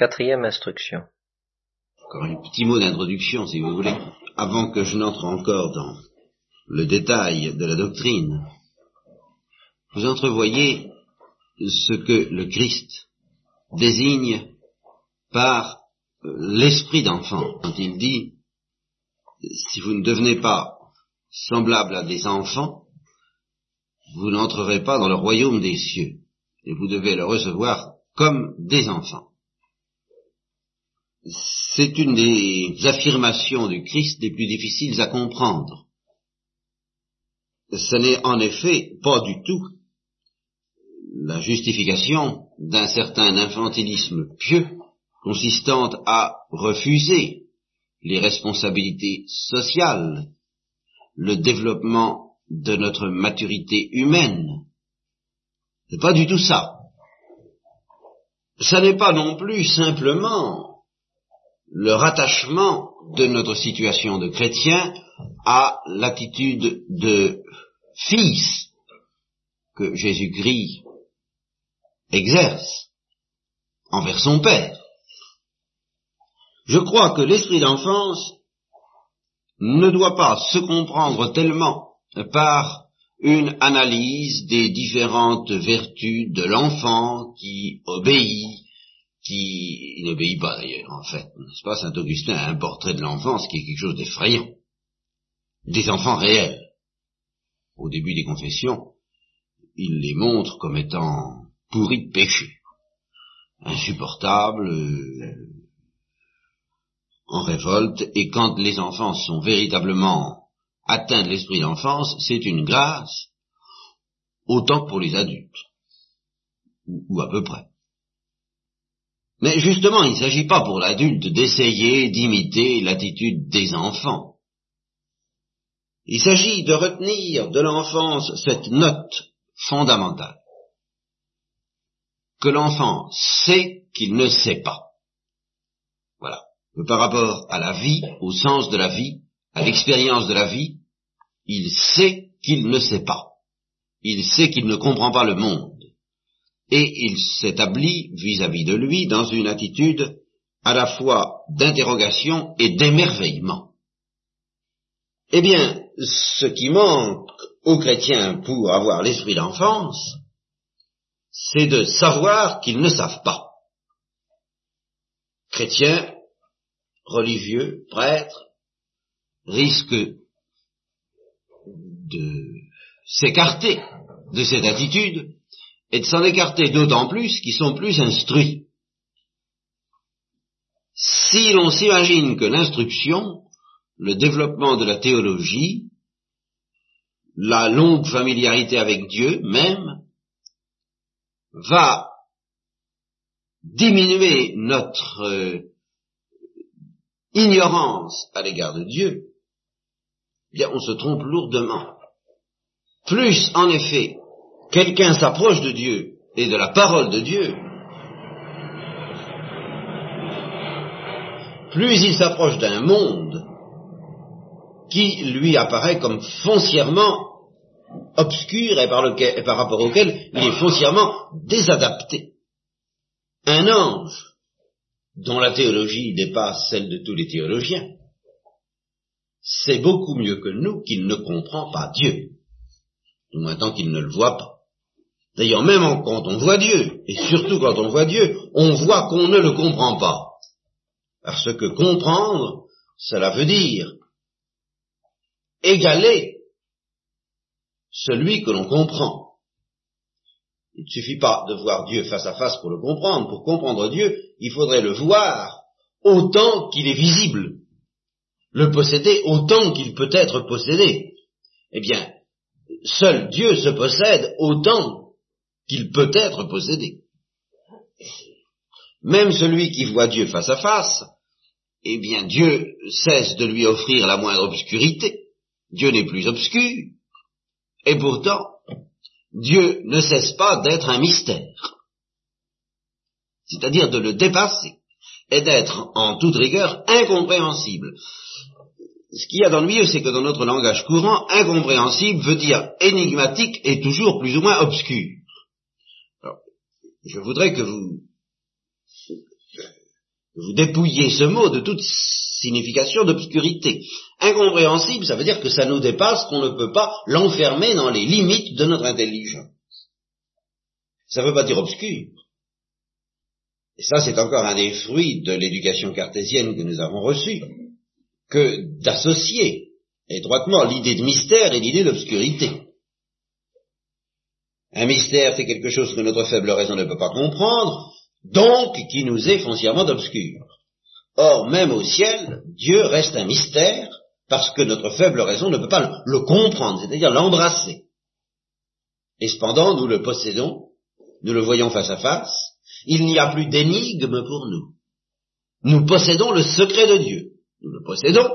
Quatrième instruction. Encore un petit mot d'introduction, si vous voulez, avant que je n'entre encore dans le détail de la doctrine. Vous entrevoyez ce que le Christ désigne par euh, l'esprit d'enfant, quand il dit, si vous ne devenez pas semblable à des enfants, vous n'entrerez pas dans le royaume des cieux, et vous devez le recevoir comme des enfants. C'est une des affirmations du Christ les plus difficiles à comprendre. Ce n'est en effet pas du tout la justification d'un certain infantilisme pieux consistant à refuser les responsabilités sociales, le développement de notre maturité humaine. C'est pas du tout ça. Ça n'est pas non plus simplement le rattachement de notre situation de chrétien à l'attitude de fils que Jésus-Christ exerce envers son Père. Je crois que l'esprit d'enfance ne doit pas se comprendre tellement par une analyse des différentes vertus de l'enfant qui obéit, qui n'obéit pas d'ailleurs en fait. N'est-ce pas? Saint Augustin a un portrait de l'enfance qui est quelque chose d'effrayant. Des enfants réels. Au début des confessions, il les montre comme étant pourris de péché, insupportables, euh, en révolte, et quand les enfants sont véritablement atteints de l'esprit d'enfance, c'est une grâce, autant que pour les adultes, ou, à peu près. Mais justement, il ne s'agit pas pour l'adulte d'essayer d'imiter l'attitude des enfants. Il s'agit de retenir de l'enfance cette note fondamentale, que l'enfant sait qu'il ne sait pas. Voilà par rapport à la vie, au sens de la vie, à l'expérience de la vie, il sait qu'il ne sait pas. Il sait qu'il ne comprend pas le monde. Et il s'établit vis-à-vis de lui dans une attitude à la fois d'interrogation et d'émerveillement. Eh bien, ce qui manque aux chrétiens pour avoir l'esprit d'enfance, c'est de savoir qu'ils ne savent pas. Chrétiens, religieux, prêtres, risquent de s'écarter de cette attitude et de s'en écarter d'autant plus qu'ils sont plus instruits. Si l'on s'imagine que l'instruction, le développement de la théologie, la longue familiarité avec Dieu même, va diminuer notre euh, ignorance à l'égard de Dieu, eh bien on se trompe lourdement. Plus, en effet, quelqu'un s'approche de Dieu et de la parole de Dieu, plus il s'approche d'un monde qui lui apparaît comme foncièrement obscur et par, lequel, par rapport auquel il est foncièrement désadapté. Un ange dont la théologie dépasse celle de tous les théologiens, c'est beaucoup mieux que nous qu'il ne comprend pas Dieu, du moins tant qu'il ne le voit pas. D'ailleurs, même quand on voit Dieu, et surtout quand on voit Dieu, on voit qu'on ne le comprend pas. Parce que comprendre, cela veut dire égaler celui que l'on comprend. Il ne suffit pas de voir Dieu face à face pour le comprendre. Pour comprendre Dieu, il faudrait le voir autant qu'il est visible, le posséder autant qu'il peut être possédé. Eh bien, seul Dieu se possède autant qu'il peut être possédé. Même celui qui voit Dieu face à face, eh bien Dieu cesse de lui offrir la moindre obscurité. Dieu n'est plus obscur. Et pourtant, Dieu ne cesse pas d'être un mystère, c'est-à-dire de le dépasser et d'être en toute rigueur incompréhensible. Ce qu'il y a d'ennuyeux, c'est que dans notre langage courant, incompréhensible veut dire énigmatique et toujours plus ou moins obscur. Je voudrais que vous Vous dépouillez ce mot de toute signification d'obscurité. Incompréhensible, ça veut dire que ça nous dépasse, qu'on ne peut pas l'enfermer dans les limites de notre intelligence. Ça ne veut pas dire obscur. Et ça, c'est encore un des fruits de l'éducation cartésienne que nous avons reçue, que d'associer étroitement l'idée de mystère et l'idée d'obscurité. Un mystère, c'est quelque chose que notre faible raison ne peut pas comprendre, donc qui nous est foncièrement obscur. Or, même au ciel, Dieu reste un mystère, parce que notre faible raison ne peut pas le comprendre, c'est-à-dire l'embrasser. Et cependant, nous le possédons, nous le voyons face à face, il n'y a plus d'énigme pour nous. Nous possédons le secret de Dieu. Nous le possédons,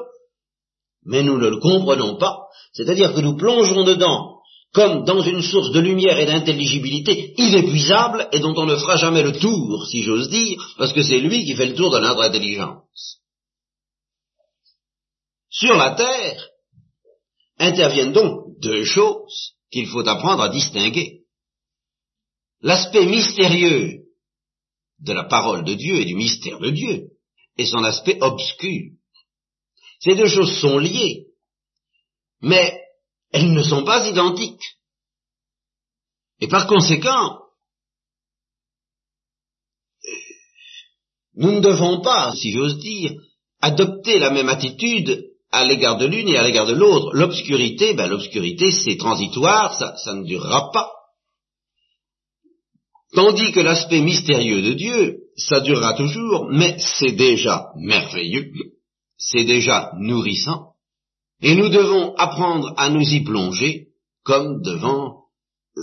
mais nous ne le comprenons pas, c'est-à-dire que nous plongeons dedans comme dans une source de lumière et d'intelligibilité inépuisable et dont on ne fera jamais le tour, si j'ose dire, parce que c'est lui qui fait le tour de notre intelligence. Sur la Terre interviennent donc deux choses qu'il faut apprendre à distinguer. L'aspect mystérieux de la parole de Dieu et du mystère de Dieu et son aspect obscur. Ces deux choses sont liées, mais elles ne sont pas identiques. Et par conséquent, nous ne devons pas, si j'ose dire, adopter la même attitude à l'égard de l'une et à l'égard de l'autre. L'obscurité, ben l'obscurité c'est transitoire, ça, ça ne durera pas. Tandis que l'aspect mystérieux de Dieu, ça durera toujours, mais c'est déjà merveilleux, c'est déjà nourrissant, et nous devons apprendre à nous y plonger comme devant euh,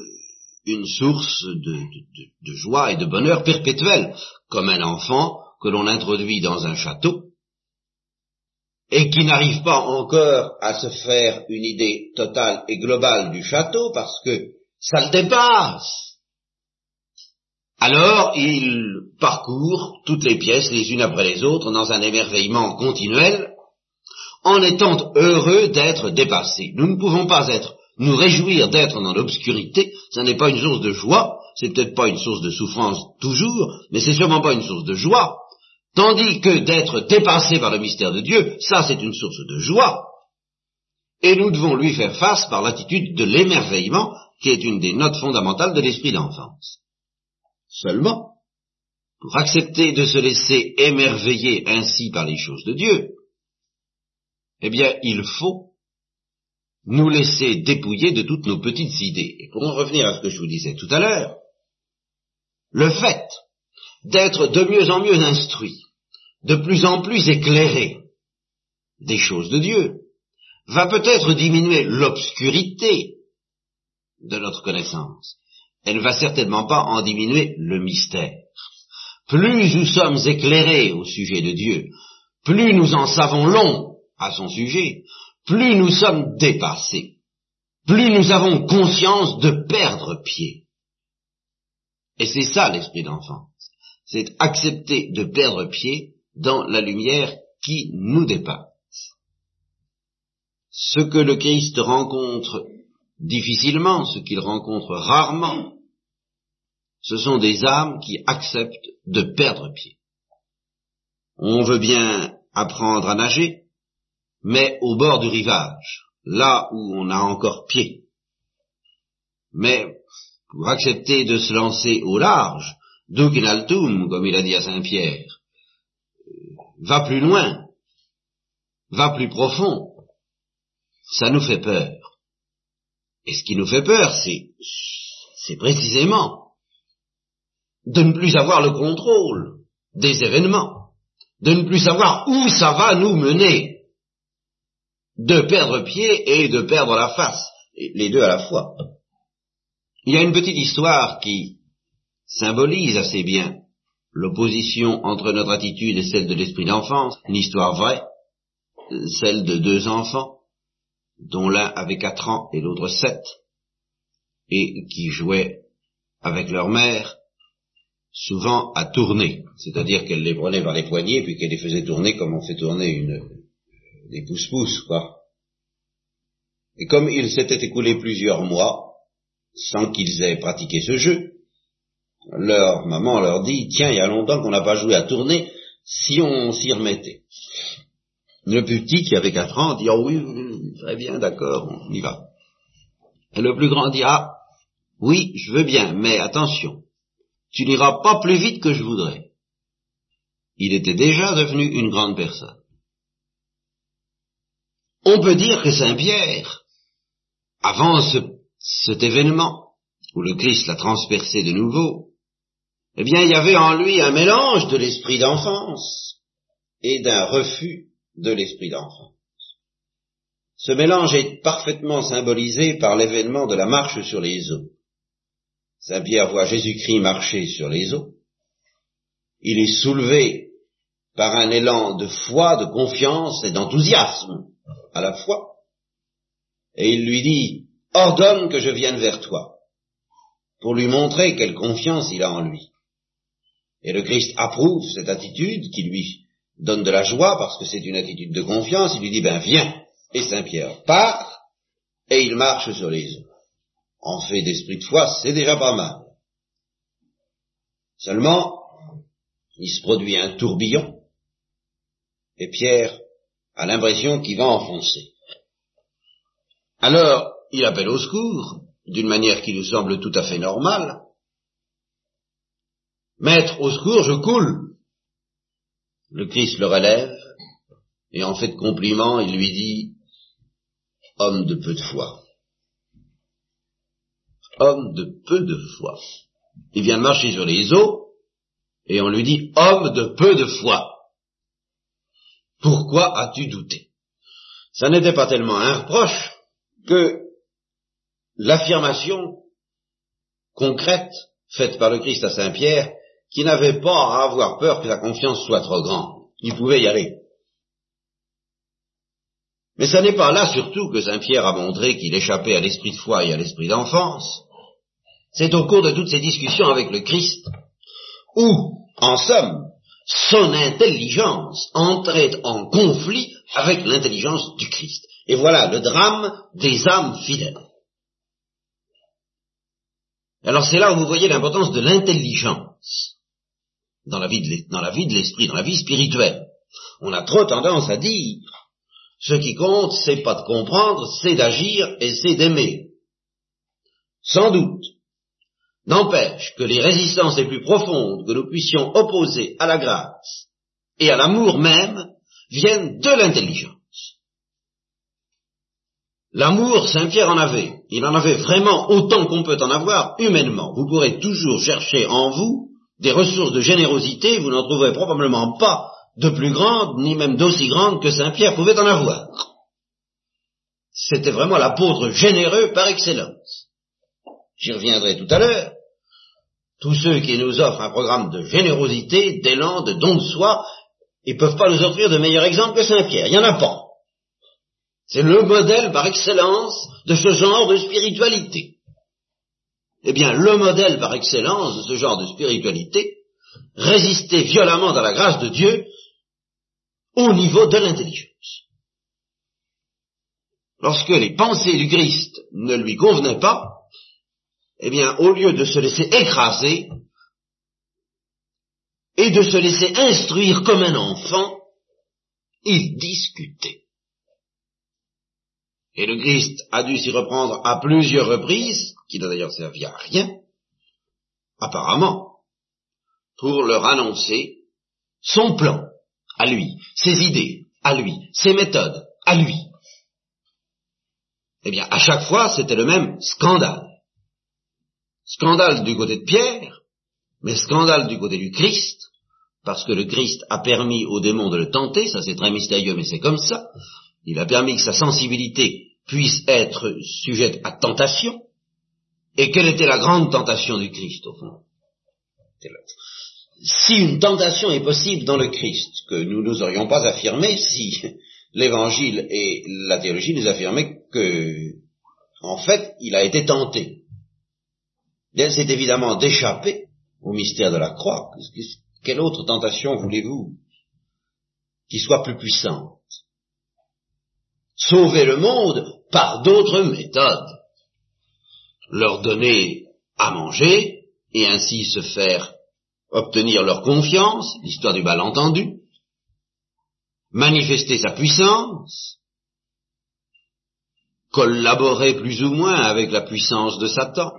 une source de, joie et de bonheur perpétuel, comme un enfant que l'on introduit dans un château et qui n'arrive pas encore à se faire une idée totale et globale du château parce que ça le dépasse. Alors il parcourt toutes les pièces les unes après les autres dans un émerveillement continuel en étant heureux d'être dépassés. Nous ne pouvons pas être, nous réjouir d'être dans l'obscurité, ce n'est pas une source de joie, c'est peut-être pas une source de souffrance toujours, mais c'est sûrement pas une source de joie, tandis que d'être dépassé par le mystère de Dieu, ça c'est une source de joie. Et nous devons lui faire face par l'attitude de l'émerveillement, qui est une des notes fondamentales de l'esprit d'enfance. Seulement, pour accepter de se laisser émerveiller ainsi par les choses de Dieu, eh bien, il faut nous laisser dépouiller de toutes nos petites idées. Et pour en revenir à ce que je vous disais tout à l'heure, le fait d'être de mieux en mieux instruit, de plus en plus éclairé des choses de Dieu, va peut-être diminuer l'obscurité de notre connaissance. Elle ne va certainement pas en diminuer le mystère. Plus nous sommes éclairés au sujet de Dieu, plus nous en savons long à son sujet, plus nous sommes dépassés, plus nous avons conscience de perdre pied. Et c'est ça l'esprit d'enfance, c'est accepter de perdre pied dans la lumière qui nous dépasse. Ce que le Christ rencontre difficilement, ce qu'il rencontre rarement, ce sont des âmes qui acceptent de perdre pied. On veut bien apprendre à nager, mais au bord du rivage, là où on a encore pied. Mais pour accepter de se lancer au large, duc altum, comme il a dit à Saint-Pierre, va plus loin, va plus profond, ça nous fait peur. Et ce qui nous fait peur, c'est précisément de ne plus avoir le contrôle des événements, de ne plus savoir où ça va nous mener de perdre pied et de perdre la face, les deux à la fois. Il y a une petite histoire qui symbolise assez bien l'opposition entre notre attitude et celle de l'esprit d'enfance, une histoire vraie, celle de deux enfants, dont l'un avait quatre ans et l'autre sept, et qui jouaient avec leur mère, souvent à tourner, c'est-à-dire qu'elle les prenait par les poignets puis qu'elle les faisait tourner comme on fait tourner une, des pousse-pousse, quoi. Et comme il s'était écoulé plusieurs mois sans qu'ils aient pratiqué ce jeu, leur maman leur dit, tiens, il y a longtemps qu'on n'a pas joué à tourner, si on s'y remettait. Le petit qui avait quatre ans dit, oh oui, très bien, d'accord, on y va. Et le plus grand dit, ah, oui, je veux bien, mais attention, tu n'iras pas plus vite que je voudrais. Il était déjà devenu une grande personne. On peut dire que Saint Pierre, avant cet événement, où le Christ l'a transpercé de nouveau, eh bien, il y avait en lui un mélange de l'esprit d'enfance et d'un refus de l'esprit d'enfance. Ce mélange est parfaitement symbolisé par l'événement de la marche sur les eaux. Saint Pierre voit Jésus-Christ marcher sur les eaux. Il est soulevé par un élan de foi, de confiance et d'enthousiasme à la fois. Et il lui dit, ordonne que je vienne vers toi, pour lui montrer quelle confiance il a en lui. Et le Christ approuve cette attitude qui lui donne de la joie parce que c'est une attitude de confiance. Il lui dit, ben viens. Et Saint Pierre part et il marche sur les eaux. En fait d'esprit de foi, c'est déjà pas mal. Seulement, il se produit un tourbillon et Pierre a l'impression qu'il va enfoncer. Alors, il appelle au secours, d'une manière qui nous semble tout à fait normale, Maître, au secours, je coule. Le Christ le relève, et en fait compliment, il lui dit, homme de peu de foi. Homme de peu de foi. Il vient de marcher sur les eaux, et on lui dit, homme de peu de foi. Pourquoi as-tu douté? Ça n'était pas tellement un reproche que l'affirmation concrète faite par le Christ à Saint Pierre qui n'avait pas à avoir peur que sa confiance soit trop grande. Il pouvait y aller. Mais ce n'est pas là surtout que Saint Pierre a montré qu'il échappait à l'esprit de foi et à l'esprit d'enfance. C'est au cours de toutes ces discussions avec le Christ, où, en somme, son intelligence entrait en conflit avec l'intelligence du Christ. Et voilà le drame des âmes fidèles. Alors c'est là où vous voyez l'importance de l'intelligence dans la vie de l'esprit, dans la vie spirituelle. On a trop tendance à dire, ce qui compte, c'est pas de comprendre, c'est d'agir et c'est d'aimer. Sans doute. N'empêche que les résistances les plus profondes que nous puissions opposer à la grâce et à l'amour même viennent de l'intelligence. L'amour, Saint Pierre en avait. Il en avait vraiment autant qu'on peut en avoir humainement. Vous pourrez toujours chercher en vous des ressources de générosité, vous n'en trouverez probablement pas de plus grandes, ni même d'aussi grandes que Saint Pierre pouvait en avoir. C'était vraiment l'apôtre généreux par excellence. J'y reviendrai tout à l'heure. Tous ceux qui nous offrent un programme de générosité, d'élan, de don de soi, ils ne peuvent pas nous offrir de meilleurs exemples que Saint Pierre. Il n'y en a pas. C'est le modèle par excellence de ce genre de spiritualité. Eh bien, le modèle par excellence de ce genre de spiritualité résistait violemment à la grâce de Dieu au niveau de l'intelligence. Lorsque les pensées du Christ ne lui convenaient pas, eh bien, au lieu de se laisser écraser et de se laisser instruire comme un enfant, il discutait. Et le Christ a dû s'y reprendre à plusieurs reprises, qui n'a d'ailleurs servi à rien, apparemment, pour leur annoncer son plan à lui, ses idées à lui, ses méthodes à lui. Eh bien, à chaque fois, c'était le même scandale. Scandale du côté de Pierre, mais scandale du côté du Christ, parce que le Christ a permis au démon de le tenter, ça c'est très mystérieux, mais c'est comme ça, il a permis que sa sensibilité puisse être sujette à tentation. Et quelle était la grande tentation du Christ, au fond? Si une tentation est possible dans le Christ, que nous n'oserions pas affirmer si l'Évangile et la théologie nous affirmaient que, en fait, il a été tenté. C'est évidemment d'échapper au mystère de la croix. Quelle autre tentation voulez-vous qui soit plus puissante? Sauver le monde par d'autres méthodes. Leur donner à manger et ainsi se faire obtenir leur confiance, l'histoire du malentendu, manifester sa puissance, collaborer plus ou moins avec la puissance de Satan,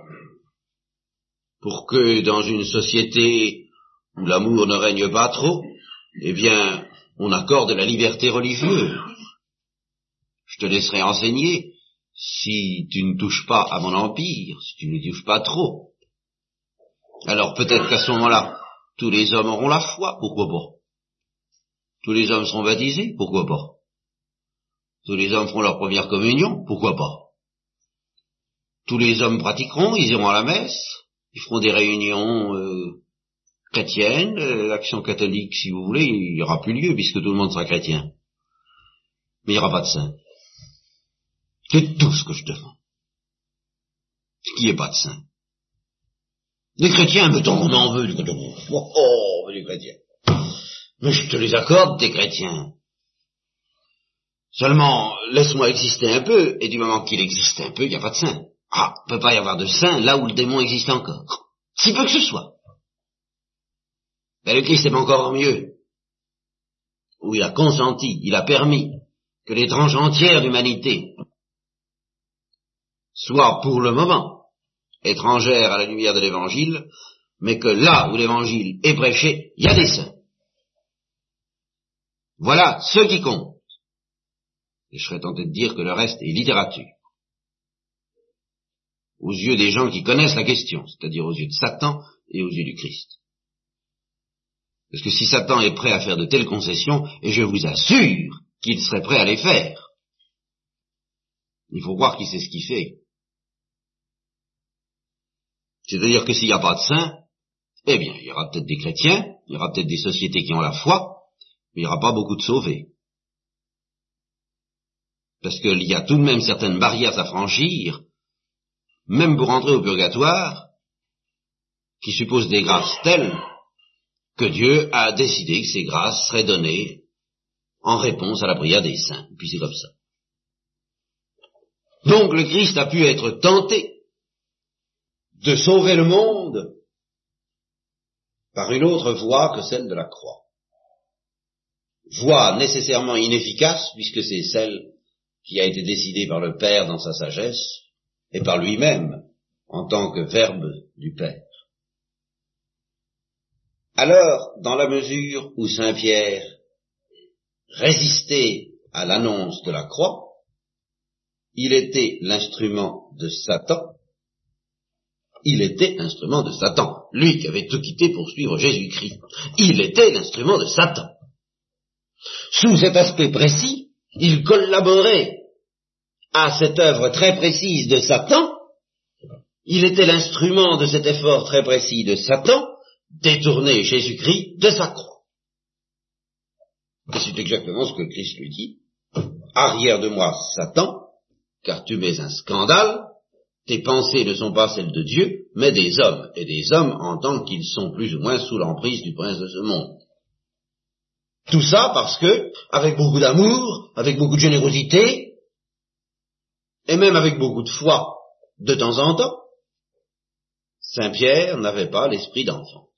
pour que dans une société où l'amour ne règne pas trop, eh bien, on accorde la liberté religieuse. Je te laisserai enseigner. Si tu ne touches pas à mon empire, si tu ne touches pas trop. Alors peut-être qu'à ce moment-là, tous les hommes auront la foi, pourquoi pas? Tous les hommes seront baptisés, pourquoi pas? Tous les hommes feront leur première communion, pourquoi pas? Tous les hommes pratiqueront, ils iront à la messe, ils feront des réunions euh, chrétiennes, euh, l'action catholique, si vous voulez, il n'y aura plus lieu puisque tout le monde sera chrétien. Mais il n'y aura pas de saint. C'est tout ce que je demande. Ce qui n'est pas de saint. Les chrétiens, mettons qu'on en veut, du oh, oh, les chrétiens. Mais je te les accorde, des chrétiens. Seulement, laisse-moi exister un peu, et du moment qu'il existe un peu, il n'y a pas de saint. Ah, il ne peut pas y avoir de saint là où le démon existe encore. Si peu que ce soit. Mais le Christ est encore mieux. Où il a consenti, il a permis que les tranches entières d'humanité soient pour le moment étrangères à la lumière de l'Évangile, mais que là où l'Évangile est prêché, il y a des saints. Voilà ce qui compte. Et je serais tenté de dire que le reste est littérature. Aux yeux des gens qui connaissent la question, c'est-à-dire aux yeux de Satan et aux yeux du Christ. Parce que si Satan est prêt à faire de telles concessions, et je vous assure qu'il serait prêt à les faire, il faut croire qu'il sait ce qu'il fait. C'est-à-dire que s'il n'y a pas de saints, eh bien, il y aura peut-être des chrétiens, il y aura peut-être des sociétés qui ont la foi, mais il n'y aura pas beaucoup de sauvés. Parce qu'il y a tout de même certaines barrières à franchir, même pour entrer au purgatoire, qui supposent des grâces telles que Dieu a décidé que ces grâces seraient données en réponse à la prière des saints. Et puis c'est comme ça. Donc le Christ a pu être tenté de sauver le monde par une autre voie que celle de la croix. Voie nécessairement inefficace puisque c'est celle qui a été décidée par le Père dans sa sagesse et par lui-même en tant que Verbe du Père. Alors, dans la mesure où Saint Pierre résistait à l'annonce de la croix, il était l'instrument de Satan il était l'instrument de Satan. Lui qui avait tout quitté pour suivre Jésus-Christ. Il était l'instrument de Satan. Sous cet aspect précis, il collaborait à cette œuvre très précise de Satan. Il était l'instrument de cet effort très précis de Satan, détourner Jésus-Christ de sa croix. Et c'est exactement ce que Christ lui dit. Arrière de moi, Satan, car tu mets un scandale tes pensées ne sont pas celles de Dieu, mais des hommes, et des hommes en tant qu'ils sont plus ou moins sous l'emprise du prince de ce monde. Tout ça parce que, avec beaucoup d'amour, avec beaucoup de générosité, et même avec beaucoup de foi, de temps en temps, Saint Pierre n'avait pas l'esprit d'enfance.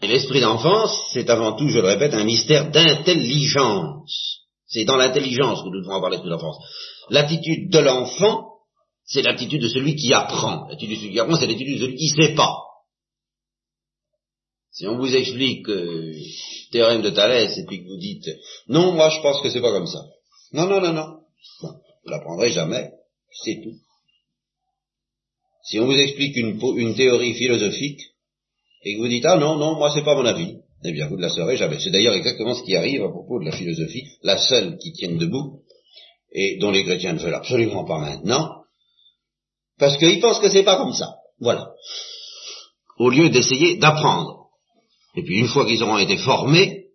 Et l'esprit d'enfance, c'est avant tout, je le répète, un mystère d'intelligence. C'est dans l'intelligence que nous devons avoir l'esprit d'enfance. L'attitude de l'enfant c'est l'attitude de celui qui apprend. L'attitude de celui qui apprend, c'est l'attitude de celui qui ne sait pas. Si on vous explique euh, théorème de Thalès et puis que vous dites non, moi je pense que c'est pas comme ça. Non, non, non, non. Vous l'apprendrez jamais, c'est tout. Si on vous explique une, une, théorie philosophique et que vous dites ah non, non, moi c'est pas mon avis, eh bien vous ne la saurez jamais. C'est d'ailleurs exactement ce qui arrive à propos de la philosophie, la seule qui tienne debout et dont les chrétiens ne veulent absolument pas maintenant, parce qu'ils pensent que c'est pas comme ça. Voilà. Au lieu d'essayer d'apprendre. Et puis une fois qu'ils auront été formés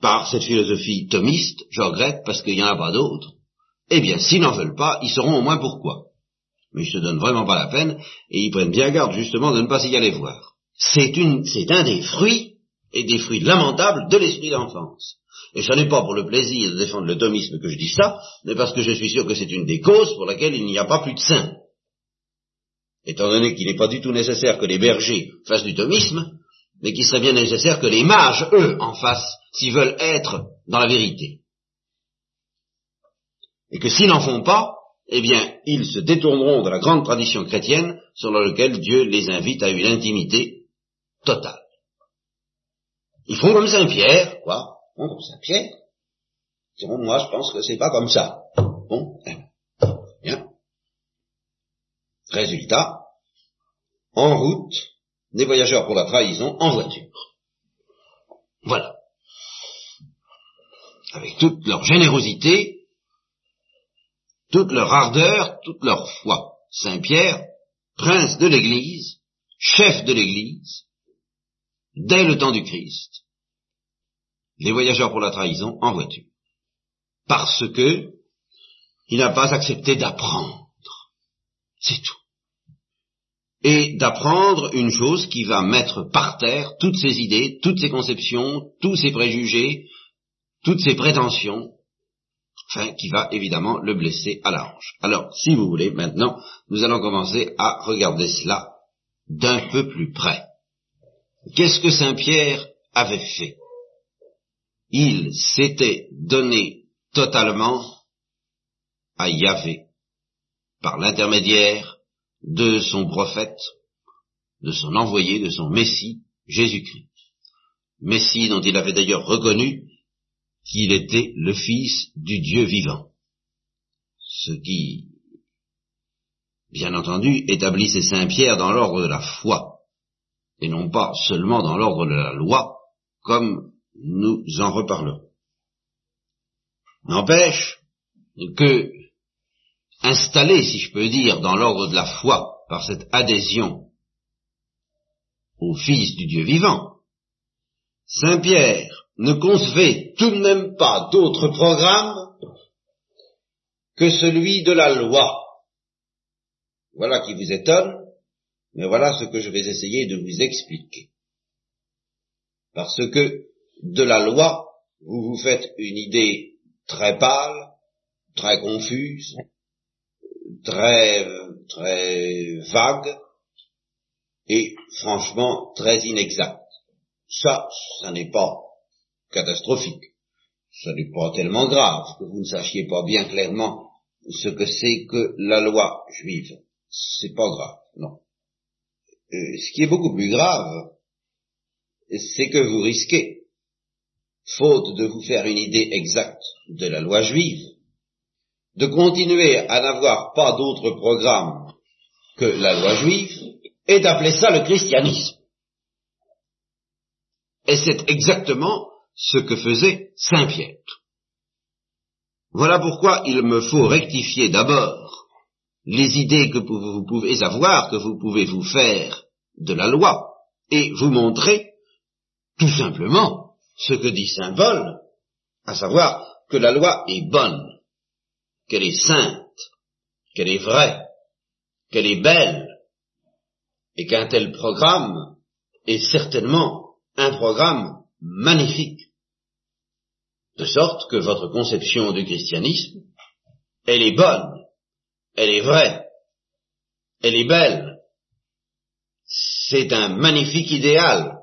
par cette philosophie thomiste, je regrette parce qu'il n'y en a pas d'autres, eh bien s'ils n'en veulent pas, ils sauront au moins pourquoi. Mais ils se donnent vraiment pas la peine et ils prennent bien garde justement de ne pas s'y aller voir. C'est c'est un des fruits et des fruits lamentables de l'esprit d'enfance. Et ce n'est pas pour le plaisir de défendre le thomisme que je dis ça, mais parce que je suis sûr que c'est une des causes pour laquelle il n'y a pas plus de saints étant donné qu'il n'est pas du tout nécessaire que les bergers fassent du thomisme, mais qu'il serait bien nécessaire que les mages, eux, en fassent, s'ils veulent être dans la vérité. Et que s'ils n'en font pas, eh bien, ils se détourneront de la grande tradition chrétienne sur laquelle Dieu les invite à une intimité totale. Ils font comme Saint-Pierre, quoi? Font comme Saint-Pierre. Ils moi je pense que c'est pas comme ça. Bon, eh bien. Résultat, en route, des voyageurs pour la trahison en voiture. Voilà. Avec toute leur générosité, toute leur ardeur, toute leur foi. Saint-Pierre, prince de l'Église, chef de l'Église, dès le temps du Christ, les voyageurs pour la trahison en voiture. Parce que il n'a pas accepté d'apprendre. C'est tout. Et d'apprendre une chose qui va mettre par terre toutes ses idées, toutes ses conceptions, tous ses préjugés, toutes ses prétentions, qui va évidemment le blesser à la hanche. Alors, si vous voulez, maintenant, nous allons commencer à regarder cela d'un peu plus près. Qu'est-ce que Saint Pierre avait fait? Il s'était donné totalement à Yahvé par l'intermédiaire de son prophète, de son envoyé, de son Messie, Jésus-Christ. Messie dont il avait d'ailleurs reconnu qu'il était le Fils du Dieu vivant. Ce qui, bien entendu, établissait Saint Pierre dans l'ordre de la foi, et non pas seulement dans l'ordre de la loi, comme nous en reparlerons. N'empêche que, installé, si je peux dire, dans l'ordre de la foi, par cette adhésion au Fils du Dieu vivant, Saint Pierre ne concevait tout de même pas d'autre programme que celui de la loi. Voilà qui vous étonne, mais voilà ce que je vais essayer de vous expliquer. Parce que de la loi, vous vous faites une idée très pâle, très confuse, très, très vague, et franchement très inexacte. Ça, ça n'est pas catastrophique. Ce n'est pas tellement grave que vous ne sachiez pas bien clairement ce que c'est que la loi juive. C'est pas grave, non. Euh, ce qui est beaucoup plus grave, c'est que vous risquez, faute de vous faire une idée exacte de la loi juive, de continuer à n'avoir pas d'autre programme que la loi juive et d'appeler ça le christianisme. Et c'est exactement ce que faisait Saint Pierre. Voilà pourquoi il me faut rectifier d'abord les idées que vous pouvez avoir, que vous pouvez vous faire de la loi, et vous montrer tout simplement ce que dit Saint Paul, à savoir que la loi est bonne, qu'elle est sainte, qu'elle est vraie, qu'elle est belle, et qu'un tel programme est certainement un programme magnifique. De sorte que votre conception du christianisme, elle est bonne, elle est vraie, elle est belle. C'est un magnifique idéal.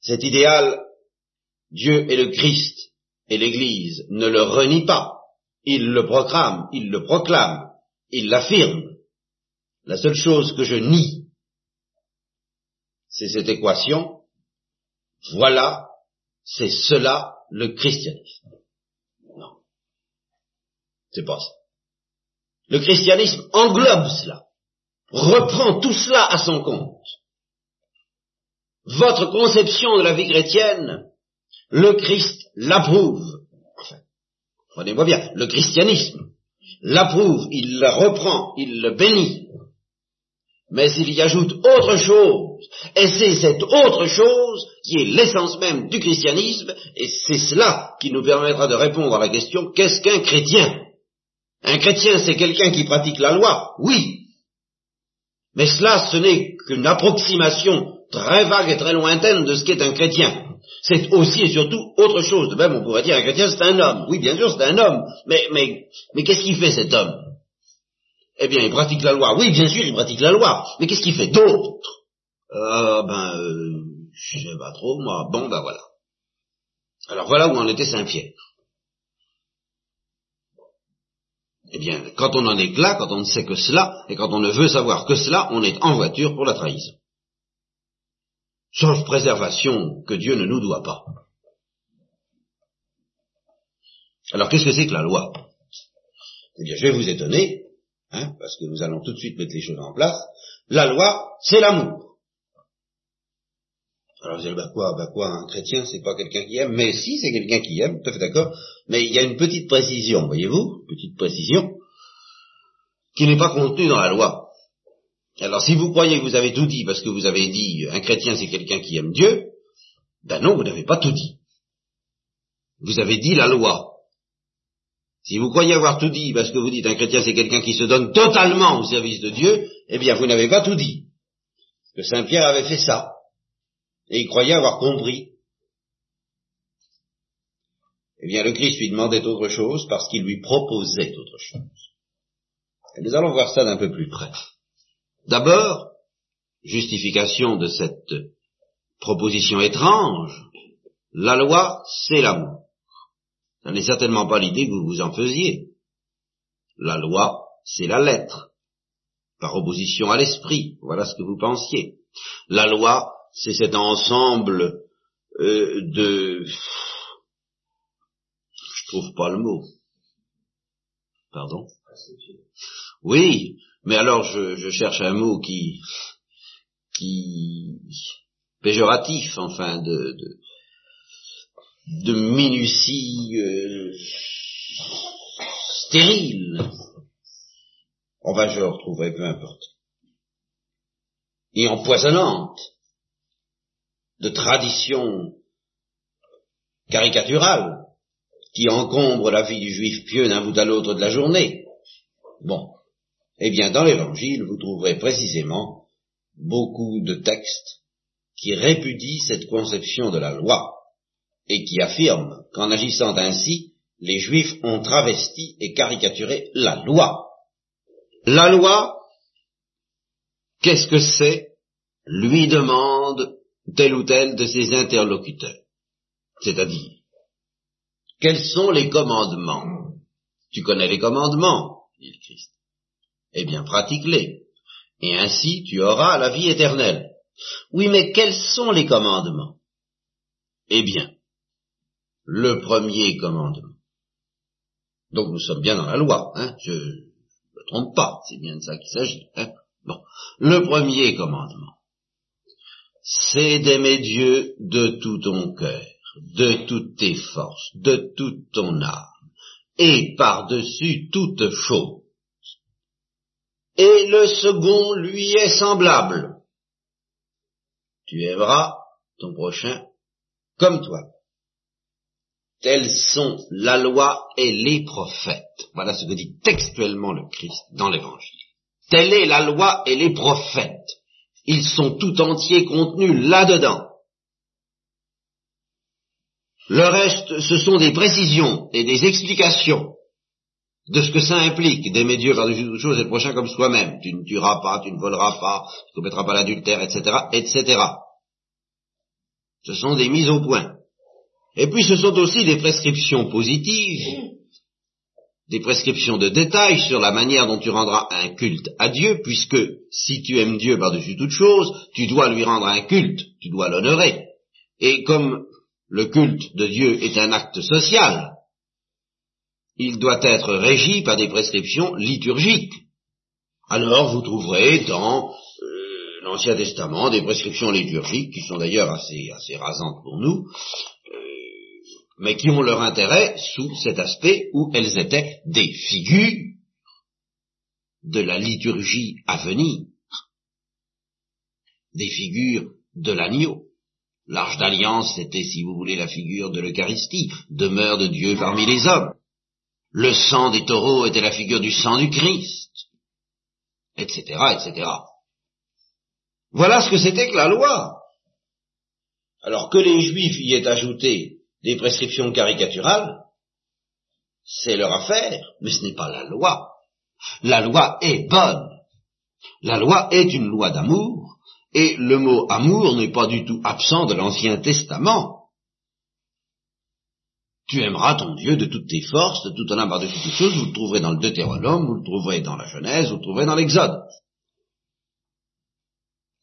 Cet idéal, Dieu et le Christ et l'Église ne le renient pas. Ils le proclament, ils le proclament, ils l'affirment. La seule chose que je nie, c'est cette équation. Voilà, c'est cela le christianisme. Non. C'est pas ça. Le christianisme englobe cela, reprend tout cela à son compte. Votre conception de la vie chrétienne, le Christ l'approuve. Enfin, prenez-moi bien, le christianisme l'approuve, il le reprend, il le bénit. Mais il y ajoute autre chose, et c'est cette autre chose qui est l'essence même du christianisme, et c'est cela qui nous permettra de répondre à la question qu'est-ce qu'un chrétien? Un chrétien, c'est quelqu'un qui pratique la loi, oui. Mais cela, ce n'est qu'une approximation très vague et très lointaine de ce qu'est un chrétien. C'est aussi et surtout autre chose. De même, on pourrait dire un chrétien, c'est un homme. Oui, bien sûr, c'est un homme. Mais, mais, mais qu'est-ce qu'il fait cet homme? Eh bien, il pratique la loi. Oui, bien sûr, il pratique la loi. Mais qu'est-ce qu'il fait d'autre Euh, ben, euh, je sais pas trop, moi. Bon, ben voilà. Alors voilà où en était Saint-Pierre. Eh bien, quand on en est là, quand on ne sait que cela, et quand on ne veut savoir que cela, on est en voiture pour la trahison. Sauf préservation que Dieu ne nous doit pas. Alors qu'est-ce que c'est que la loi? Eh bien, je vais vous étonner, hein, parce que nous allons tout de suite mettre les choses en place. La loi, c'est l'amour. Alors vous allez, bah quoi, bah quoi, un chrétien, c'est pas quelqu'un qui aime, mais si, c'est quelqu'un qui aime, tout à fait d'accord, mais il y a une petite précision, voyez-vous, petite précision, qui n'est pas contenue dans la loi. Alors si vous croyez que vous avez tout dit parce que vous avez dit un chrétien c'est quelqu'un qui aime Dieu, ben non, vous n'avez pas tout dit. Vous avez dit la loi. Si vous croyez avoir tout dit parce que vous dites un chrétien c'est quelqu'un qui se donne totalement au service de Dieu, eh bien vous n'avez pas tout dit. Que Saint Pierre avait fait ça. Et il croyait avoir compris. Eh bien, le Christ lui demandait autre chose parce qu'il lui proposait autre chose. Et nous allons voir ça d'un peu plus près. D'abord, justification de cette proposition étrange, la loi, c'est l'amour. Ce n'est certainement pas l'idée que vous vous en faisiez. La loi, c'est la lettre, par opposition à l'esprit. Voilà ce que vous pensiez. La loi, c'est cet ensemble euh, de... Je trouve pas le mot. Pardon? Oui, mais alors je, cherche un mot qui... qui... péjoratif, enfin, de, de minutie euh, stérile. On va, je le retrouverai, peu importe. Et empoisonnante de tradition caricaturale qui encombre la vie du juif pieux d'un bout à l'autre de la journée. Bon. Eh bien, dans l'évangile, vous trouverez précisément beaucoup de textes qui répudient cette conception de la loi et qui affirment qu'en agissant ainsi, les juifs ont travesti et caricaturé la loi. La loi, qu'est-ce que c'est? Lui demande tel ou tel de ses interlocuteurs. C'est-à-dire, quels sont les commandements? Tu connais les commandements, dit le Christ. Eh bien, pratique-les. Et ainsi tu auras la vie éternelle. Oui, mais quels sont les commandements? Eh bien, le premier commandement. Donc nous sommes bien dans la loi, hein, je ne me trompe pas, c'est bien de ça qu'il s'agit. Hein. Bon, le premier commandement c'est d'aimer Dieu de tout ton cœur, de toutes tes forces, de toute ton âme, et par-dessus toute chose. Et le second lui est semblable. Tu aimeras ton prochain comme toi. Tels sont la loi et les prophètes. Voilà ce que dit textuellement le Christ dans l'Évangile. Telle est la loi et les prophètes. Ils sont tout entiers contenus là-dedans. Le reste, ce sont des précisions et des explications de ce que ça implique d'aimer Dieu par-dessus toute chose et le prochain comme soi-même. Tu ne tueras pas, tu ne voleras pas, tu ne commettras pas l'adultère, etc., etc. Ce sont des mises au point. Et puis ce sont aussi des prescriptions positives des prescriptions de détails sur la manière dont tu rendras un culte à Dieu, puisque si tu aimes Dieu par-dessus toute chose, tu dois lui rendre un culte, tu dois l'honorer. Et comme le culte de Dieu est un acte social, il doit être régi par des prescriptions liturgiques. Alors vous trouverez dans euh, l'Ancien Testament des prescriptions liturgiques qui sont d'ailleurs assez, assez rasantes pour nous, mais qui ont leur intérêt sous cet aspect où elles étaient des figures de la liturgie à venir, des figures de l'agneau. L'Arche d'Alliance, c'était, si vous voulez, la figure de l'Eucharistie, demeure de Dieu parmi les hommes. Le sang des taureaux était la figure du sang du Christ, etc., etc. Voilà ce que c'était que la loi. Alors que les Juifs y aient ajouté des prescriptions caricaturales, c'est leur affaire, mais ce n'est pas la loi. La loi est bonne. La loi est une loi d'amour, Et le mot amour n'est pas du tout absent de l'Ancien Testament. Tu aimeras ton Dieu de toutes tes forces, de toute ton âme, de toutes tes choses. Vous le trouverez dans le Deutéronome, vous le trouverez dans la Genèse, vous le trouverez dans l'Exode.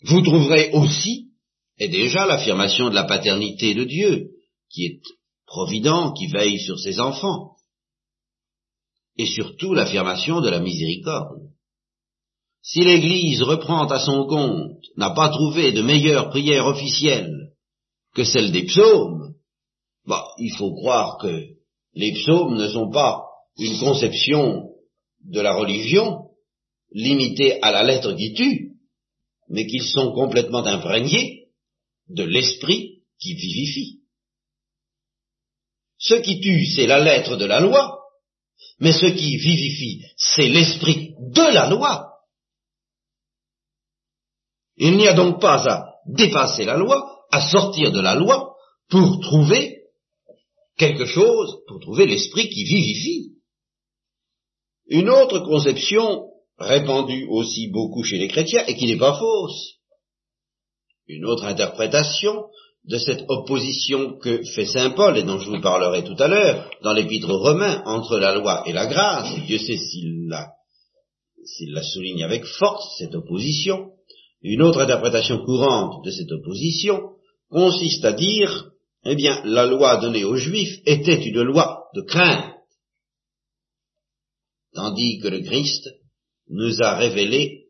Vous trouverez aussi, et déjà, l'affirmation de la paternité de Dieu, qui est provident, qui veille sur ses enfants, et surtout l'affirmation de la miséricorde. Si l'Église reprend à son compte, n'a pas trouvé de meilleure prière officielle que celle des psaumes, bah, il faut croire que les psaumes ne sont pas une conception de la religion limitée à la lettre qui tue, mais qu'ils sont complètement imprégnés de l'esprit qui vivifie. Ce qui tue, c'est la lettre de la loi, mais ce qui vivifie, c'est l'esprit de la loi. Il n'y a donc pas à dépasser la loi, à sortir de la loi, pour trouver quelque chose, pour trouver l'esprit qui vivifie. Une autre conception, répandue aussi beaucoup chez les chrétiens, et qui n'est pas fausse, une autre interprétation de cette opposition que fait Saint Paul, et dont je vous parlerai tout à l'heure, dans l'épître romain, entre la loi et la grâce, Dieu sait s'il la, s'il la souligne avec force, cette opposition, une autre interprétation courante de cette opposition consiste à dire, eh bien, la loi donnée aux Juifs était une loi de crainte, tandis que le Christ nous a révélé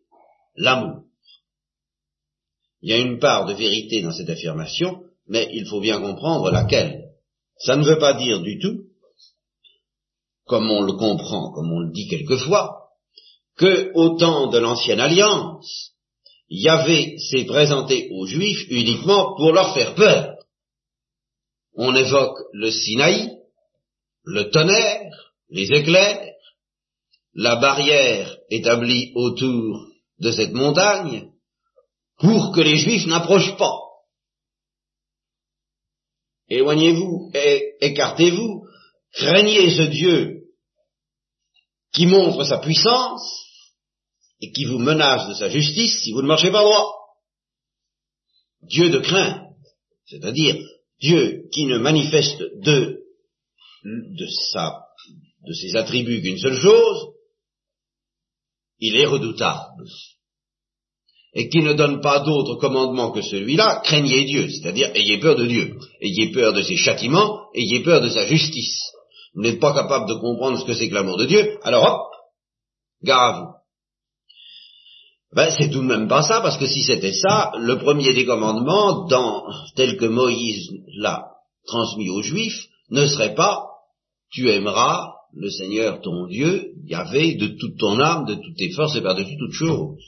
l'amour. Il y a une part de vérité dans cette affirmation, mais il faut bien comprendre laquelle. Ça ne veut pas dire du tout, comme on le comprend, comme on le dit quelquefois, que au temps de l'ancienne alliance, Yahvé s'est présenté aux Juifs uniquement pour leur faire peur. On évoque le Sinaï, le tonnerre, les éclairs, la barrière établie autour de cette montagne, pour que les Juifs n'approchent pas. Éloignez-vous, écartez-vous, craignez ce Dieu qui montre sa puissance, et qui vous menace de sa justice si vous ne marchez pas droit. Dieu de crainte, c'est-à-dire Dieu qui ne manifeste de, de, sa, de ses attributs qu'une seule chose, il est redoutable. Et qui ne donne pas d'autre commandement que celui-là, craignez Dieu, c'est-à-dire ayez peur de Dieu, ayez peur de ses châtiments, ayez peur de sa justice. Vous n'êtes pas capable de comprendre ce que c'est que l'amour de Dieu, alors hop, gare à vous. Ben, c'est tout de même pas ça, parce que si c'était ça, le premier des commandements, dans, tel que Moïse l'a transmis aux Juifs, ne serait pas tu aimeras le Seigneur ton Dieu, Yahvé, de toute ton âme, de toutes tes forces et par-dessus toutes choses.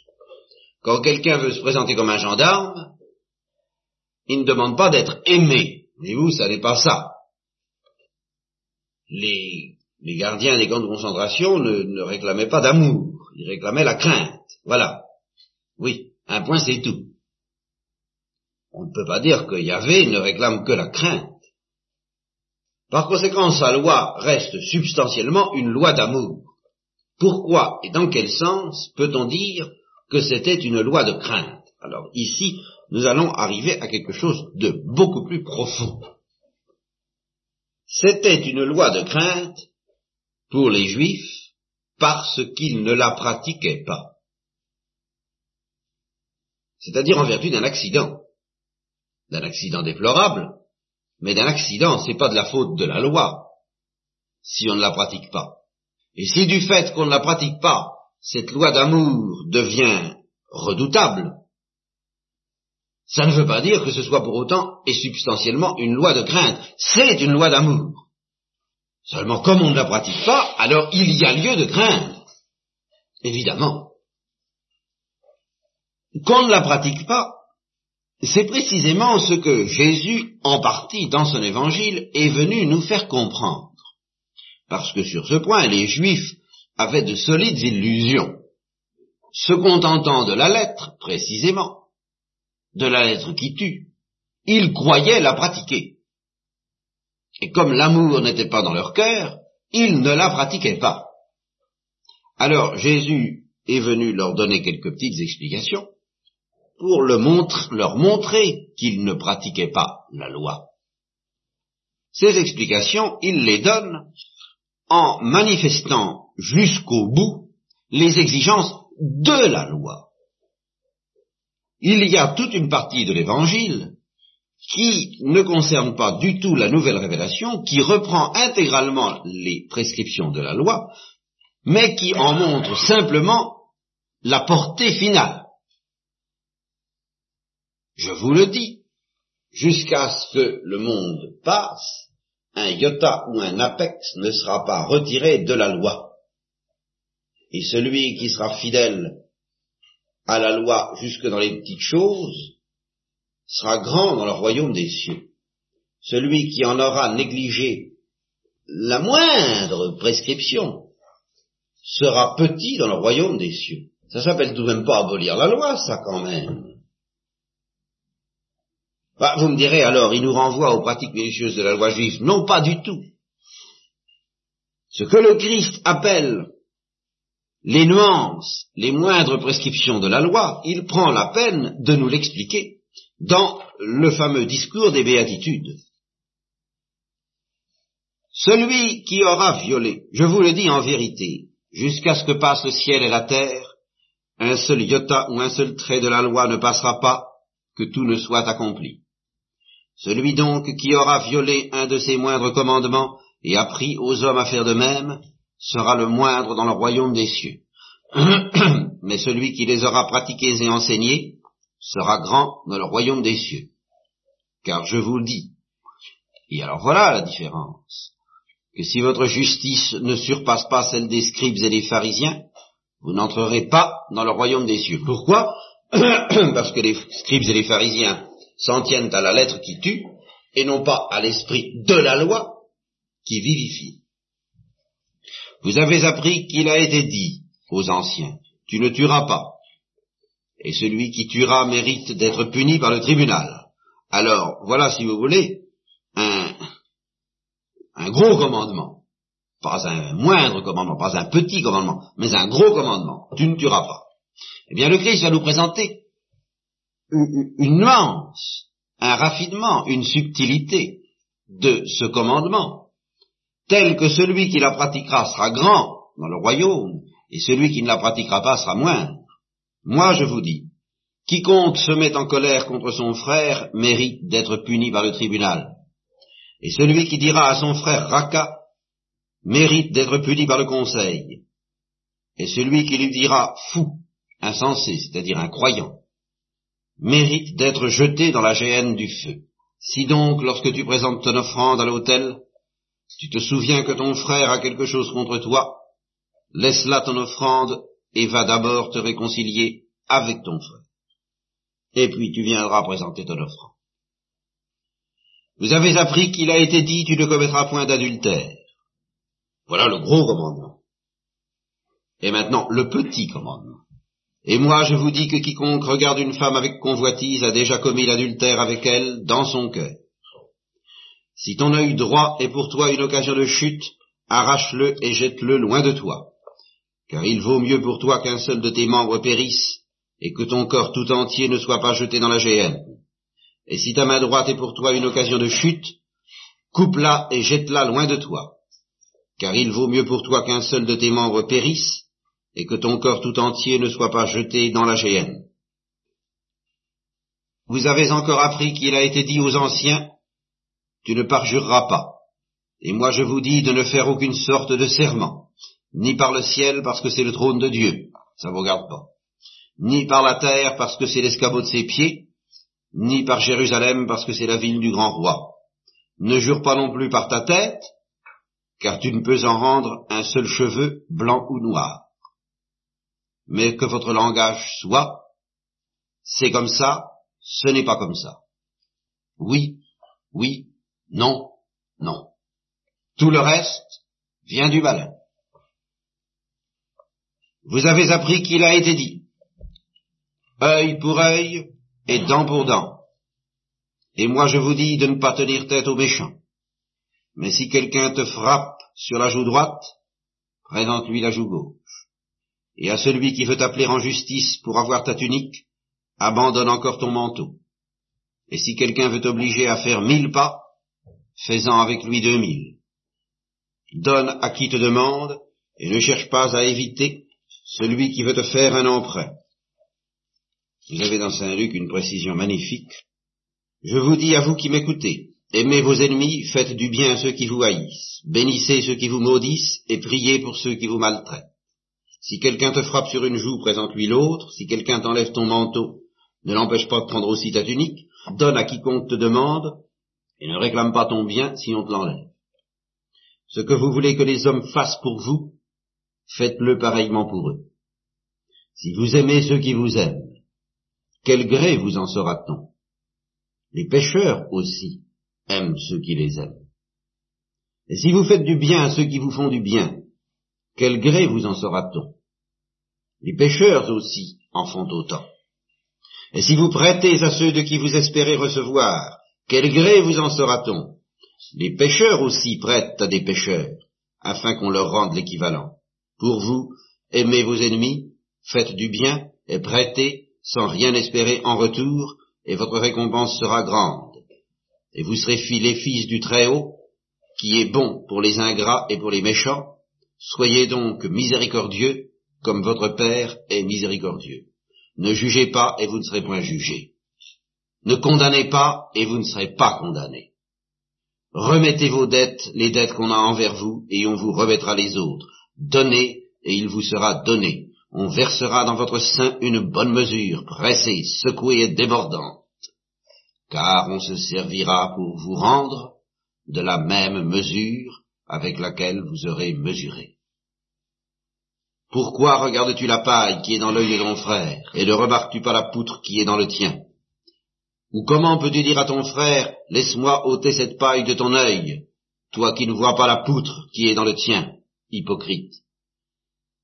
Quand quelqu'un veut se présenter comme un gendarme, il ne demande pas d'être aimé. Et vous, ça n'est pas ça. Les, les gardiens des camps de concentration ne, ne réclamaient pas d'amour, ils réclamaient la crainte. Voilà. Oui, un point c'est tout. On ne peut pas dire que Yahvé ne réclame que la crainte. Par conséquent, sa loi reste substantiellement une loi d'amour. Pourquoi et dans quel sens peut-on dire que c'était une loi de crainte Alors ici, nous allons arriver à quelque chose de beaucoup plus profond. C'était une loi de crainte pour les Juifs parce qu'ils ne la pratiquaient pas c'est-à-dire en vertu d'un accident, d'un accident déplorable, mais d'un accident, c'est pas de la faute de la loi, si on ne la pratique pas. Et si du fait qu'on ne la pratique pas, cette loi d'amour devient redoutable, ça ne veut pas dire que ce soit pour autant et substantiellement une loi de crainte, c'est une loi d'amour. Seulement comme on ne la pratique pas, alors il y a lieu de craindre, évidemment qu'on ne la pratique pas, c'est précisément ce que Jésus, en partie dans son évangile, est venu nous faire comprendre. Parce que sur ce point, les Juifs avaient de solides illusions, se contentant de la lettre, précisément, de la lettre qui tue, ils croyaient la pratiquer. Et comme l'amour n'était pas dans leur cœur, ils ne la pratiquaient pas. Alors Jésus est venu leur donner quelques petites explications, pour leur montrer qu'ils ne pratiquaient pas la loi. Ces explications, il les donne en manifestant jusqu'au bout les exigences de la loi. Il y a toute une partie de l'Évangile qui ne concerne pas du tout la nouvelle révélation, qui reprend intégralement les prescriptions de la loi, mais qui en montre simplement la portée finale. Je vous le dis, jusqu'à ce que le monde passe, un iota ou un apex ne sera pas retiré de la loi. Et celui qui sera fidèle à la loi jusque dans les petites choses sera grand dans le royaume des cieux. Celui qui en aura négligé la moindre prescription sera petit dans le royaume des cieux. Ça s'appelle tout de même pas abolir la loi, ça quand même. Bah, vous me direz alors, il nous renvoie aux pratiques religieuses de la loi juive. Non, pas du tout. Ce que le Christ appelle les nuances, les moindres prescriptions de la loi, il prend la peine de nous l'expliquer dans le fameux discours des béatitudes. Celui qui aura violé, je vous le dis en vérité, jusqu'à ce que passe le ciel et la terre, un seul iota ou un seul trait de la loi ne passera pas, que tout ne soit accompli. Celui donc qui aura violé un de ses moindres commandements et appris aux hommes à faire de même, sera le moindre dans le royaume des cieux. Mais celui qui les aura pratiqués et enseignés sera grand dans le royaume des cieux. Car je vous le dis, et alors voilà la différence, que si votre justice ne surpasse pas celle des scribes et des pharisiens, vous n'entrerez pas dans le royaume des cieux. Pourquoi Parce que les scribes et les pharisiens s'en tiennent à la lettre qui tue, et non pas à l'esprit de la loi qui vivifie. Vous avez appris qu'il a été dit aux anciens, tu ne tueras pas, et celui qui tuera mérite d'être puni par le tribunal. Alors, voilà, si vous voulez, un, un gros commandement, pas un moindre commandement, pas un petit commandement, mais un gros commandement, tu ne tueras pas. Eh bien, le Christ va nous présenter une nuance, un raffinement, une subtilité de ce commandement, tel que celui qui la pratiquera sera grand dans le royaume, et celui qui ne la pratiquera pas sera moindre. Moi, je vous dis, quiconque se met en colère contre son frère mérite d'être puni par le tribunal. Et celui qui dira à son frère Raka mérite d'être puni par le conseil. Et celui qui lui dira fou, insensé, c'est-à-dire incroyant, mérite d'être jeté dans la géhenne du feu. Si donc, lorsque tu présentes ton offrande à l'autel, tu te souviens que ton frère a quelque chose contre toi, laisse là ton offrande et va d'abord te réconcilier avec ton frère. Et puis tu viendras présenter ton offrande. Vous avez appris qu'il a été dit tu ne commettras point d'adultère. Voilà le gros commandement. Et maintenant, le petit commandement. Et moi, je vous dis que quiconque regarde une femme avec convoitise a déjà commis l'adultère avec elle dans son cœur. Si ton œil droit est pour toi une occasion de chute, arrache-le et jette-le loin de toi. Car il vaut mieux pour toi qu'un seul de tes membres périsse, et que ton corps tout entier ne soit pas jeté dans la géhenne. Et si ta main droite est pour toi une occasion de chute, coupe-la et jette-la loin de toi. Car il vaut mieux pour toi qu'un seul de tes membres périsse, et que ton corps tout entier ne soit pas jeté dans la géhenne. Vous avez encore appris qu'il a été dit aux anciens, tu ne parjureras pas. Et moi je vous dis de ne faire aucune sorte de serment, ni par le ciel parce que c'est le trône de Dieu, ça vous regarde pas, ni par la terre parce que c'est l'escabeau de ses pieds, ni par Jérusalem parce que c'est la ville du grand roi. Ne jure pas non plus par ta tête, car tu ne peux en rendre un seul cheveu, blanc ou noir mais que votre langage soit, c'est comme ça, ce n'est pas comme ça. Oui, oui, non, non. Tout le reste vient du malin. Vous avez appris qu'il a été dit, œil pour œil et dent pour dent. Et moi je vous dis de ne pas tenir tête aux méchants. Mais si quelqu'un te frappe sur la joue droite, présente-lui la joue gauche et à celui qui veut t'appeler en justice pour avoir ta tunique, abandonne encore ton manteau. Et si quelqu'un veut t'obliger à faire mille pas, fais-en avec lui deux mille. Donne à qui te demande, et ne cherche pas à éviter celui qui veut te faire un emprunt. Vous avez dans Saint Luc une précision magnifique. Je vous dis à vous qui m'écoutez, aimez vos ennemis, faites du bien à ceux qui vous haïssent, bénissez ceux qui vous maudissent, et priez pour ceux qui vous maltraitent. Si quelqu'un te frappe sur une joue, présente-lui l'autre, si quelqu'un t'enlève ton manteau, ne l'empêche pas de prendre aussi ta tunique, donne à quiconque te demande, et ne réclame pas ton bien si on te l'enlève. Ce que vous voulez que les hommes fassent pour vous, faites-le pareillement pour eux. Si vous aimez ceux qui vous aiment, quel gré vous en sera-t-on? Les pécheurs aussi aiment ceux qui les aiment. Et si vous faites du bien à ceux qui vous font du bien, quel gré vous en sera-t-on? Les pécheurs aussi en font autant. Et si vous prêtez à ceux de qui vous espérez recevoir, quel gré vous en sera-t-on? Les pécheurs aussi prêtent à des pécheurs, afin qu'on leur rende l'équivalent. Pour vous, aimez vos ennemis, faites du bien, et prêtez, sans rien espérer en retour, et votre récompense sera grande. Et vous serez les fils du Très-Haut, qui est bon pour les ingrats et pour les méchants. Soyez donc miséricordieux, comme votre Père est miséricordieux. Ne jugez pas, et vous ne serez point jugés. Ne condamnez pas, et vous ne serez pas condamnés. Remettez vos dettes, les dettes qu'on a envers vous, et on vous remettra les autres. Donnez, et il vous sera donné. On versera dans votre sein une bonne mesure, pressée, secouée et débordante. Car on se servira pour vous rendre de la même mesure avec laquelle vous aurez mesuré. Pourquoi regardes-tu la paille qui est dans l'œil de ton frère, et ne remarques-tu pas la poutre qui est dans le tien? Ou comment peux-tu dire à ton frère, laisse-moi ôter cette paille de ton œil, toi qui ne vois pas la poutre qui est dans le tien hypocrite.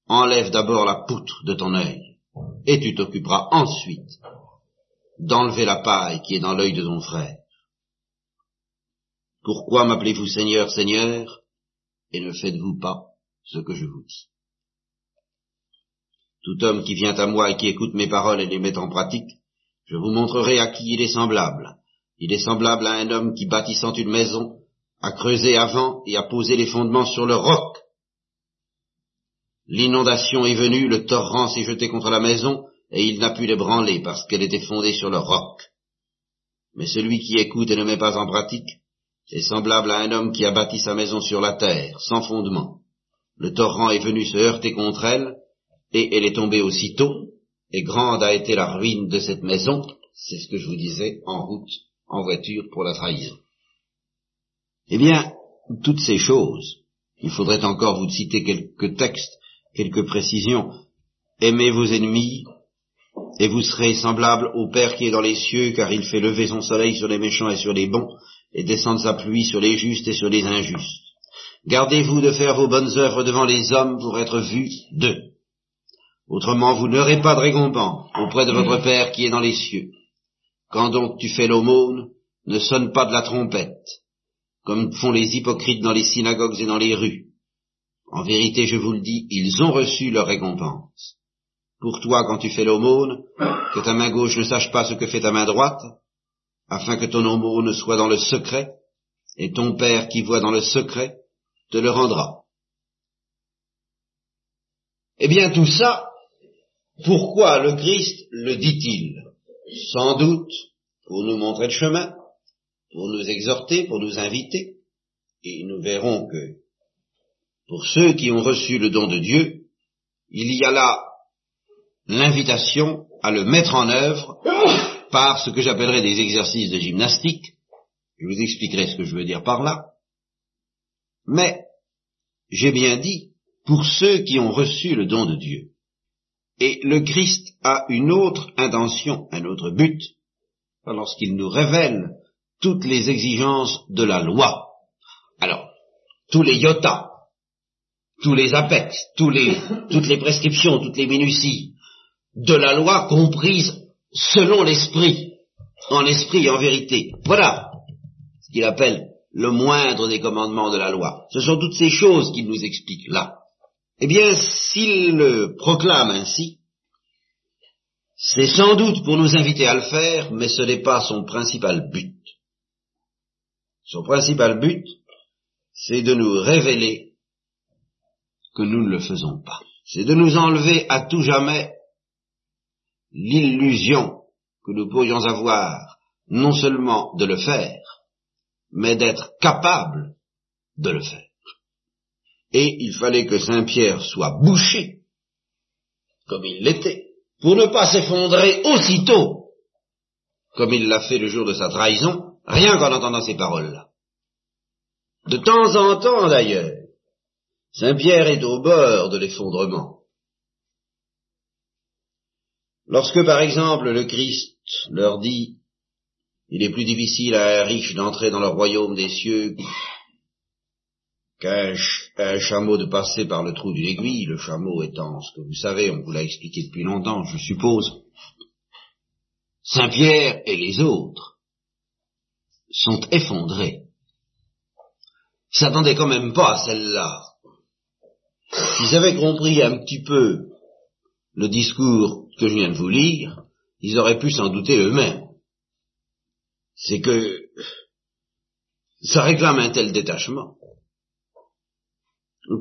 Enlève d'abord la poutre de ton œil, et tu t'occuperas ensuite d'enlever la paille qui est dans l'œil de ton frère. Pourquoi m'appelez-vous Seigneur, Seigneur, et ne faites-vous pas ce que je vous dis? Tout homme qui vient à moi et qui écoute mes paroles et les met en pratique, je vous montrerai à qui il est semblable. Il est semblable à un homme qui, bâtissant une maison, a creusé avant et a posé les fondements sur le roc. L'inondation est venue, le torrent s'est jeté contre la maison, et il n'a pu l'ébranler parce qu'elle était fondée sur le roc. Mais celui qui écoute et ne met pas en pratique est semblable à un homme qui a bâti sa maison sur la terre, sans fondement. Le torrent est venu se heurter contre elle, et elle est tombée aussitôt, et grande a été la ruine de cette maison, c'est ce que je vous disais, en route, en voiture pour la trahison. Eh bien, toutes ces choses, il faudrait encore vous citer quelques textes quelques précisions. Aimez vos ennemis, et vous serez semblable au Père qui est dans les cieux, car il fait lever son soleil sur les méchants et sur les bons, et descendre sa pluie sur les justes et sur les injustes. Gardez-vous de faire vos bonnes œuvres devant les hommes pour être vus d'eux. Autrement, vous n'aurez pas de récompense auprès de votre Père qui est dans les cieux. Quand donc tu fais l'aumône, ne sonne pas de la trompette, comme font les hypocrites dans les synagogues et dans les rues, en vérité, je vous le dis, ils ont reçu leur récompense. Pour toi, quand tu fais l'aumône, que ta main gauche ne sache pas ce que fait ta main droite, afin que ton aumône soit dans le secret, et ton Père qui voit dans le secret te le rendra. Eh bien tout ça, pourquoi le Christ le dit-il? Sans doute pour nous montrer le chemin, pour nous exhorter, pour nous inviter, et nous verrons que pour ceux qui ont reçu le don de Dieu, il y a là l'invitation à le mettre en œuvre par ce que j'appellerais des exercices de gymnastique. Je vous expliquerai ce que je veux dire par là. Mais, j'ai bien dit, pour ceux qui ont reçu le don de Dieu. Et le Christ a une autre intention, un autre but, lorsqu'il nous révèle toutes les exigences de la loi. Alors, tous les yotas tous les apex, toutes les prescriptions, toutes les minuties de la loi comprises selon l'esprit, en esprit et en vérité. Voilà ce qu'il appelle le moindre des commandements de la loi. Ce sont toutes ces choses qu'il nous explique là. Eh bien, s'il le proclame ainsi, C'est sans doute pour nous inviter à le faire, mais ce n'est pas son principal but. Son principal but, c'est de nous révéler que nous ne le faisons pas. C'est de nous enlever à tout jamais l'illusion que nous pourrions avoir non seulement de le faire, mais d'être capable de le faire. Et il fallait que Saint Pierre soit bouché, comme il l'était, pour ne pas s'effondrer aussitôt, comme il l'a fait le jour de sa trahison, rien qu'en entendant ces paroles-là. De temps en temps, d'ailleurs, Saint Pierre est au bord de l'effondrement. Lorsque, par exemple, le Christ leur dit il est plus difficile à un riche d'entrer dans le royaume des cieux qu'à un, chameau de passer par le trou d'une aiguille, le chameau étant ce que vous savez, on vous l'a expliqué depuis longtemps, je suppose. Saint Pierre et les autres sont effondrés. Ils s'attendaient quand même pas à celle-là. S'ils avaient compris un petit peu le discours que je viens de vous lire, ils auraient pu s'en douter eux-mêmes. C'est que ça réclame un tel détachement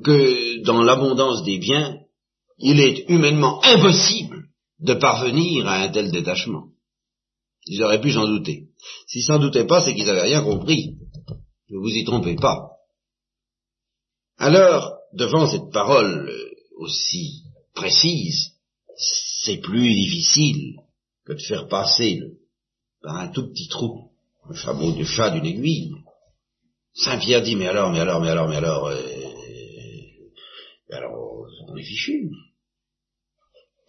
que dans l'abondance des biens, il est humainement impossible de parvenir à un tel détachement. Ils auraient pu s'en douter. S'ils s'en doutaient pas, c'est qu'ils n'avaient rien compris. Ne vous y trompez pas. Alors, devant cette parole aussi précise, c'est plus difficile que de faire passer par un tout petit trou le chameau du chat d'une aiguille. Saint Pierre dit mais alors, mais alors, mais alors, mais alors, euh, alors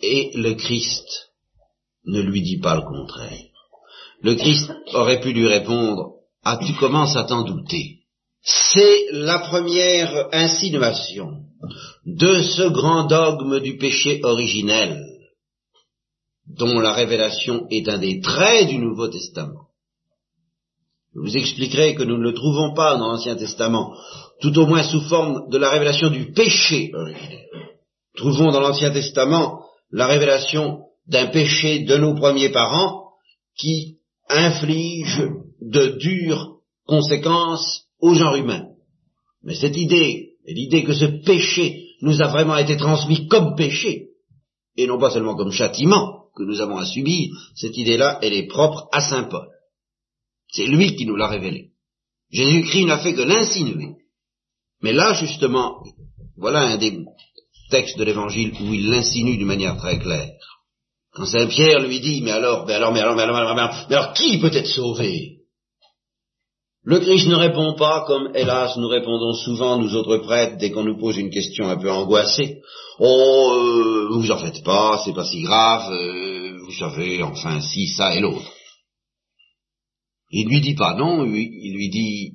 Et le Christ ne lui dit pas le contraire. Le Christ aurait pu lui répondre Ah, tu commences à t'en douter. C'est la première insinuation de ce grand dogme du péché originel, dont la révélation est un des traits du Nouveau Testament. Je vous expliquerai que nous ne le trouvons pas dans l'Ancien Testament, tout au moins sous forme de la révélation du péché originel. Trouvons dans l'Ancien Testament la révélation d'un péché de nos premiers parents qui inflige de dures conséquences au genre humain. Mais cette idée, l'idée que ce péché nous a vraiment été transmis comme péché, et non pas seulement comme châtiment que nous avons à subir, cette idée-là, elle est propre à Saint Paul. C'est lui qui nous l'a révélé. Jésus-Christ n'a fait que l'insinuer. Mais là, justement, voilà un des textes de l'évangile où il l'insinue d'une manière très claire. Quand Saint Pierre lui dit, mais alors, mais alors, mais alors, mais alors, mais alors, mais alors qui peut être sauvé? Le Christ ne répond pas comme, hélas, nous répondons souvent, nous autres prêtres, dès qu'on nous pose une question un peu angoissée. Oh, euh, vous en faites pas, c'est pas si grave, euh, vous savez, enfin, si, ça et l'autre. Il lui dit pas non, il lui dit,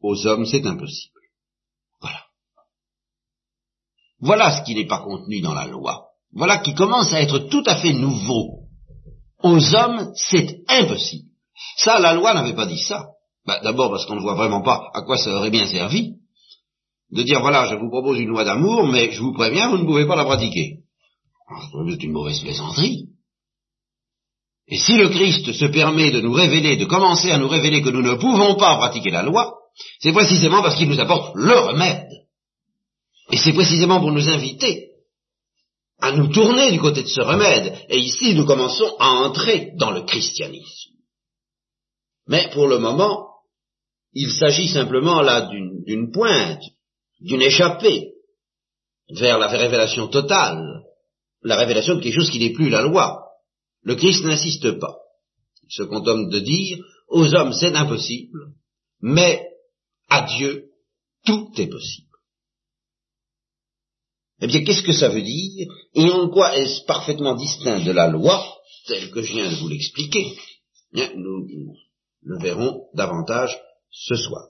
aux hommes, c'est impossible. Voilà. Voilà ce qui n'est pas contenu dans la loi. Voilà qui commence à être tout à fait nouveau. Aux hommes, c'est impossible. Ça, la loi n'avait pas dit ça. Bah, d'abord parce qu'on ne voit vraiment pas à quoi ça aurait bien servi de dire voilà, je vous propose une loi d'amour, mais je vous préviens, vous ne pouvez pas la pratiquer. Ah, c'est une mauvaise plaisanterie. Et si le Christ se permet de nous révéler, de commencer à nous révéler que nous ne pouvons pas pratiquer la loi, c'est précisément parce qu'il nous apporte le remède. Et c'est précisément pour nous inviter à nous tourner du côté de ce remède. Et ici, nous commençons à entrer dans le christianisme. Mais pour le moment, il s'agit simplement là d'une pointe, d'une échappée vers la révélation totale, la révélation de quelque chose qui n'est plus la loi. Le Christ n'insiste pas. Il se contente de dire, aux hommes c'est impossible, mais à Dieu tout est possible. Eh bien, qu'est-ce que ça veut dire Et en quoi est-ce parfaitement distinct de la loi, telle que je viens de vous l'expliquer? Eh Nous le verrons davantage ce soir.